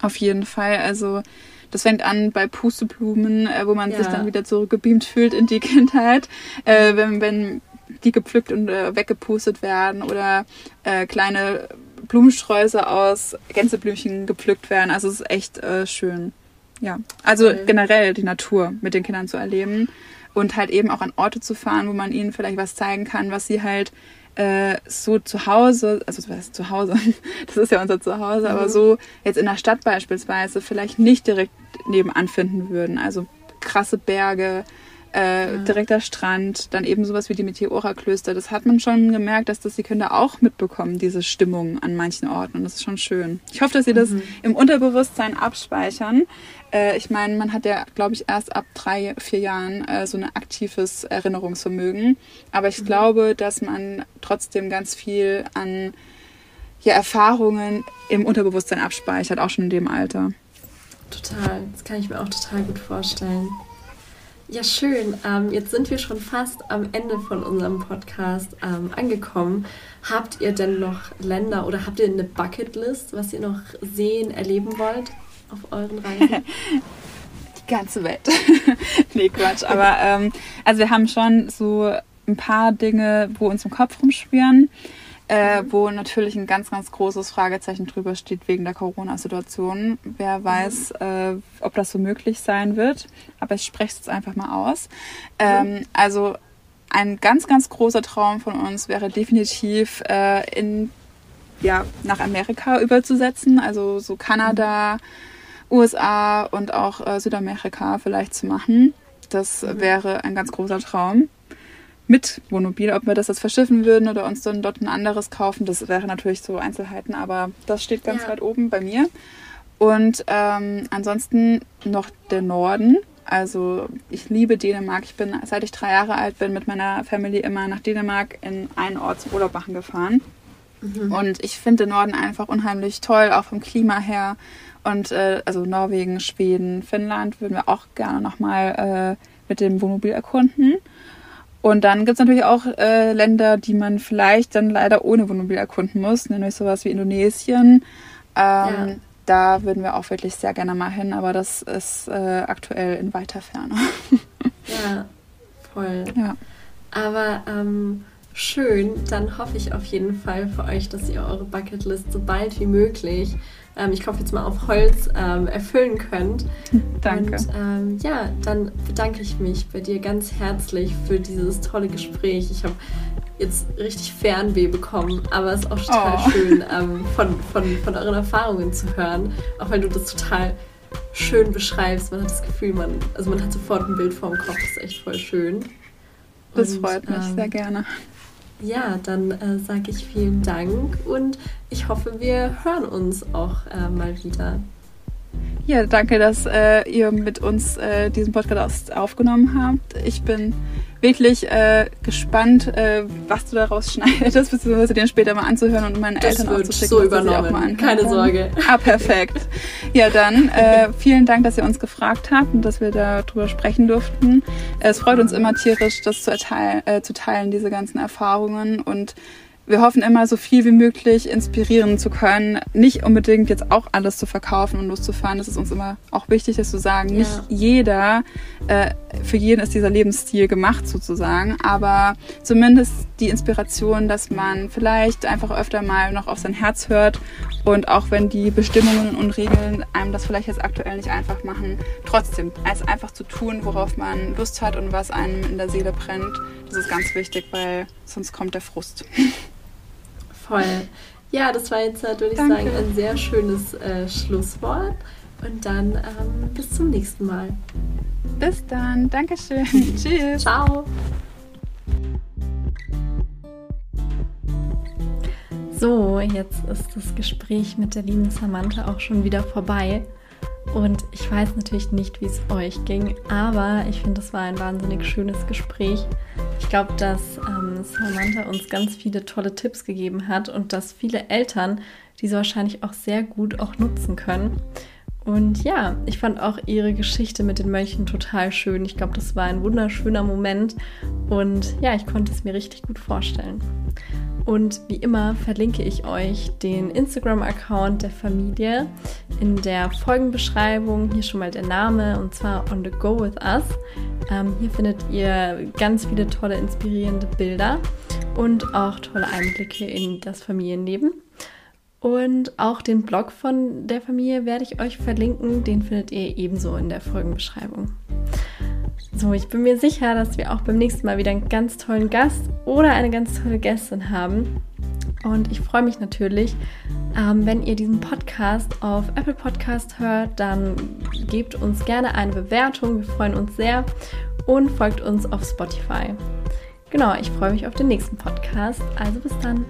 Auf jeden Fall. Also das fängt an bei Pusteblumen, äh, wo man ja. sich dann wieder zurückgebeamt fühlt in die Kindheit. Äh, wenn, wenn die gepflückt und äh, weggepustet werden oder äh, kleine Blumensträuße aus Gänseblümchen gepflückt werden. Also es ist echt äh, schön. Ja, also okay. generell die Natur mit den Kindern zu erleben und halt eben auch an Orte zu fahren, wo man ihnen vielleicht was zeigen kann, was sie halt äh, so zu Hause, also was heißt zu Hause, das ist ja unser Zuhause, mhm. aber so jetzt in der Stadt beispielsweise vielleicht nicht direkt nebenan finden würden. Also krasse Berge, äh, ja. direkter Strand, dann eben sowas wie die Meteora-Klöster. Das hat man schon gemerkt, dass das die Kinder auch mitbekommen, diese Stimmung an manchen Orten. Und das ist schon schön. Ich hoffe, dass sie das mhm. im Unterbewusstsein abspeichern. Äh, ich meine, man hat ja, glaube ich, erst ab drei, vier Jahren äh, so ein aktives Erinnerungsvermögen. Aber ich mhm. glaube, dass man trotzdem ganz viel an ja, Erfahrungen im Unterbewusstsein abspeichert, auch schon in dem Alter. Total, das kann ich mir auch total gut vorstellen. Ja, schön. Ähm, jetzt sind wir schon fast am Ende von unserem Podcast ähm, angekommen. Habt ihr denn noch Länder oder habt ihr eine Bucketlist, was ihr noch sehen, erleben wollt auf euren Reisen? Die ganze Welt. nee, Quatsch. Aber ähm, also wir haben schon so ein paar Dinge, wo uns im Kopf rumschwirren äh, mhm. wo natürlich ein ganz, ganz großes Fragezeichen drüber steht wegen der Corona-Situation. Wer weiß, mhm. äh, ob das so möglich sein wird. Aber ich spreche es jetzt einfach mal aus. Ähm, mhm. Also ein ganz, ganz großer Traum von uns wäre definitiv äh, in, ja, nach Amerika überzusetzen. Also so Kanada, USA und auch äh, Südamerika vielleicht zu machen. Das mhm. wäre ein ganz großer Traum mit Wohnmobil. Ob wir das jetzt verschiffen würden oder uns dann dort ein anderes kaufen, das wäre natürlich so Einzelheiten, aber das steht ganz ja. weit oben bei mir. Und ähm, ansonsten noch der Norden. Also ich liebe Dänemark. Ich bin, seit ich drei Jahre alt bin, mit meiner Family immer nach Dänemark in einen Ort zum Urlaub machen gefahren. Mhm. Und ich finde den Norden einfach unheimlich toll, auch vom Klima her. Und äh, also Norwegen, Schweden, Finnland würden wir auch gerne nochmal äh, mit dem Wohnmobil erkunden. Und dann gibt es natürlich auch äh, Länder, die man vielleicht dann leider ohne Wohnmobil erkunden muss, nämlich sowas wie Indonesien. Ähm, ja. Da würden wir auch wirklich sehr gerne mal hin, aber das ist äh, aktuell in weiter Ferne. ja, voll. Ja. Aber ähm, schön, dann hoffe ich auf jeden Fall für euch, dass ihr eure Bucketlist so bald wie möglich ähm, ich hoffe jetzt mal auf Holz, ähm, erfüllen könnt. Danke. Und ähm, ja, dann bedanke ich mich bei dir ganz herzlich für dieses tolle Gespräch. Ich habe jetzt richtig Fernweh bekommen, aber es ist auch total oh. schön, ähm, von, von, von euren Erfahrungen zu hören, auch weil du das total schön beschreibst. Man hat das Gefühl, man, also man hat sofort ein Bild vor dem Kopf, das ist echt voll schön. Das Und, freut mich ähm, sehr gerne. Ja, dann äh, sage ich vielen Dank und ich hoffe, wir hören uns auch äh, mal wieder. Ja, danke, dass äh, ihr mit uns äh, diesen Podcast aufgenommen habt. Ich bin wirklich äh, gespannt, äh, was du daraus schneidest, beziehungsweise den später mal anzuhören und meinen das Eltern wird so übernommen. Keine Sorge. Ah, perfekt. Ja, dann äh, vielen Dank, dass ihr uns gefragt habt und dass wir darüber sprechen durften. Es freut uns immer tierisch, das zu, erteilen, äh, zu teilen, diese ganzen Erfahrungen und wir hoffen immer, so viel wie möglich inspirieren zu können. Nicht unbedingt jetzt auch alles zu verkaufen und loszufahren. Das ist uns immer auch wichtig, das zu sagen. Ja. Nicht jeder, äh, für jeden ist dieser Lebensstil gemacht sozusagen, aber zumindest die Inspiration, dass man vielleicht einfach öfter mal noch auf sein Herz hört und auch wenn die Bestimmungen und Regeln einem das vielleicht jetzt aktuell nicht einfach machen, trotzdem es einfach zu tun, worauf man Lust hat und was einem in der Seele brennt. Das ist ganz wichtig, weil sonst kommt der Frust. Voll. Ja, das war jetzt, würde ich Danke. sagen, ein sehr schönes äh, Schlusswort. Und dann ähm, bis zum nächsten Mal. Bis dann. Dankeschön. Tschüss. Ciao. So, jetzt ist das Gespräch mit der lieben Samantha auch schon wieder vorbei. Und ich weiß natürlich nicht, wie es euch ging, aber ich finde, das war ein wahnsinnig schönes Gespräch. Ich glaube, dass ähm, Samantha uns ganz viele tolle Tipps gegeben hat und dass viele Eltern diese wahrscheinlich auch sehr gut auch nutzen können. Und ja, ich fand auch ihre Geschichte mit den Mönchen total schön. Ich glaube, das war ein wunderschöner Moment und ja, ich konnte es mir richtig gut vorstellen. Und wie immer verlinke ich euch den Instagram-Account der Familie in der Folgenbeschreibung. Hier schon mal der Name und zwar On the Go with Us. Ähm, hier findet ihr ganz viele tolle, inspirierende Bilder und auch tolle Einblicke in das Familienleben. Und auch den Blog von der Familie werde ich euch verlinken. Den findet ihr ebenso in der Folgenbeschreibung. So, ich bin mir sicher, dass wir auch beim nächsten Mal wieder einen ganz tollen Gast oder eine ganz tolle Gästin haben. Und ich freue mich natürlich, ähm, wenn ihr diesen Podcast auf Apple Podcast hört, dann gebt uns gerne eine Bewertung. Wir freuen uns sehr und folgt uns auf Spotify. Genau, ich freue mich auf den nächsten Podcast. Also bis dann.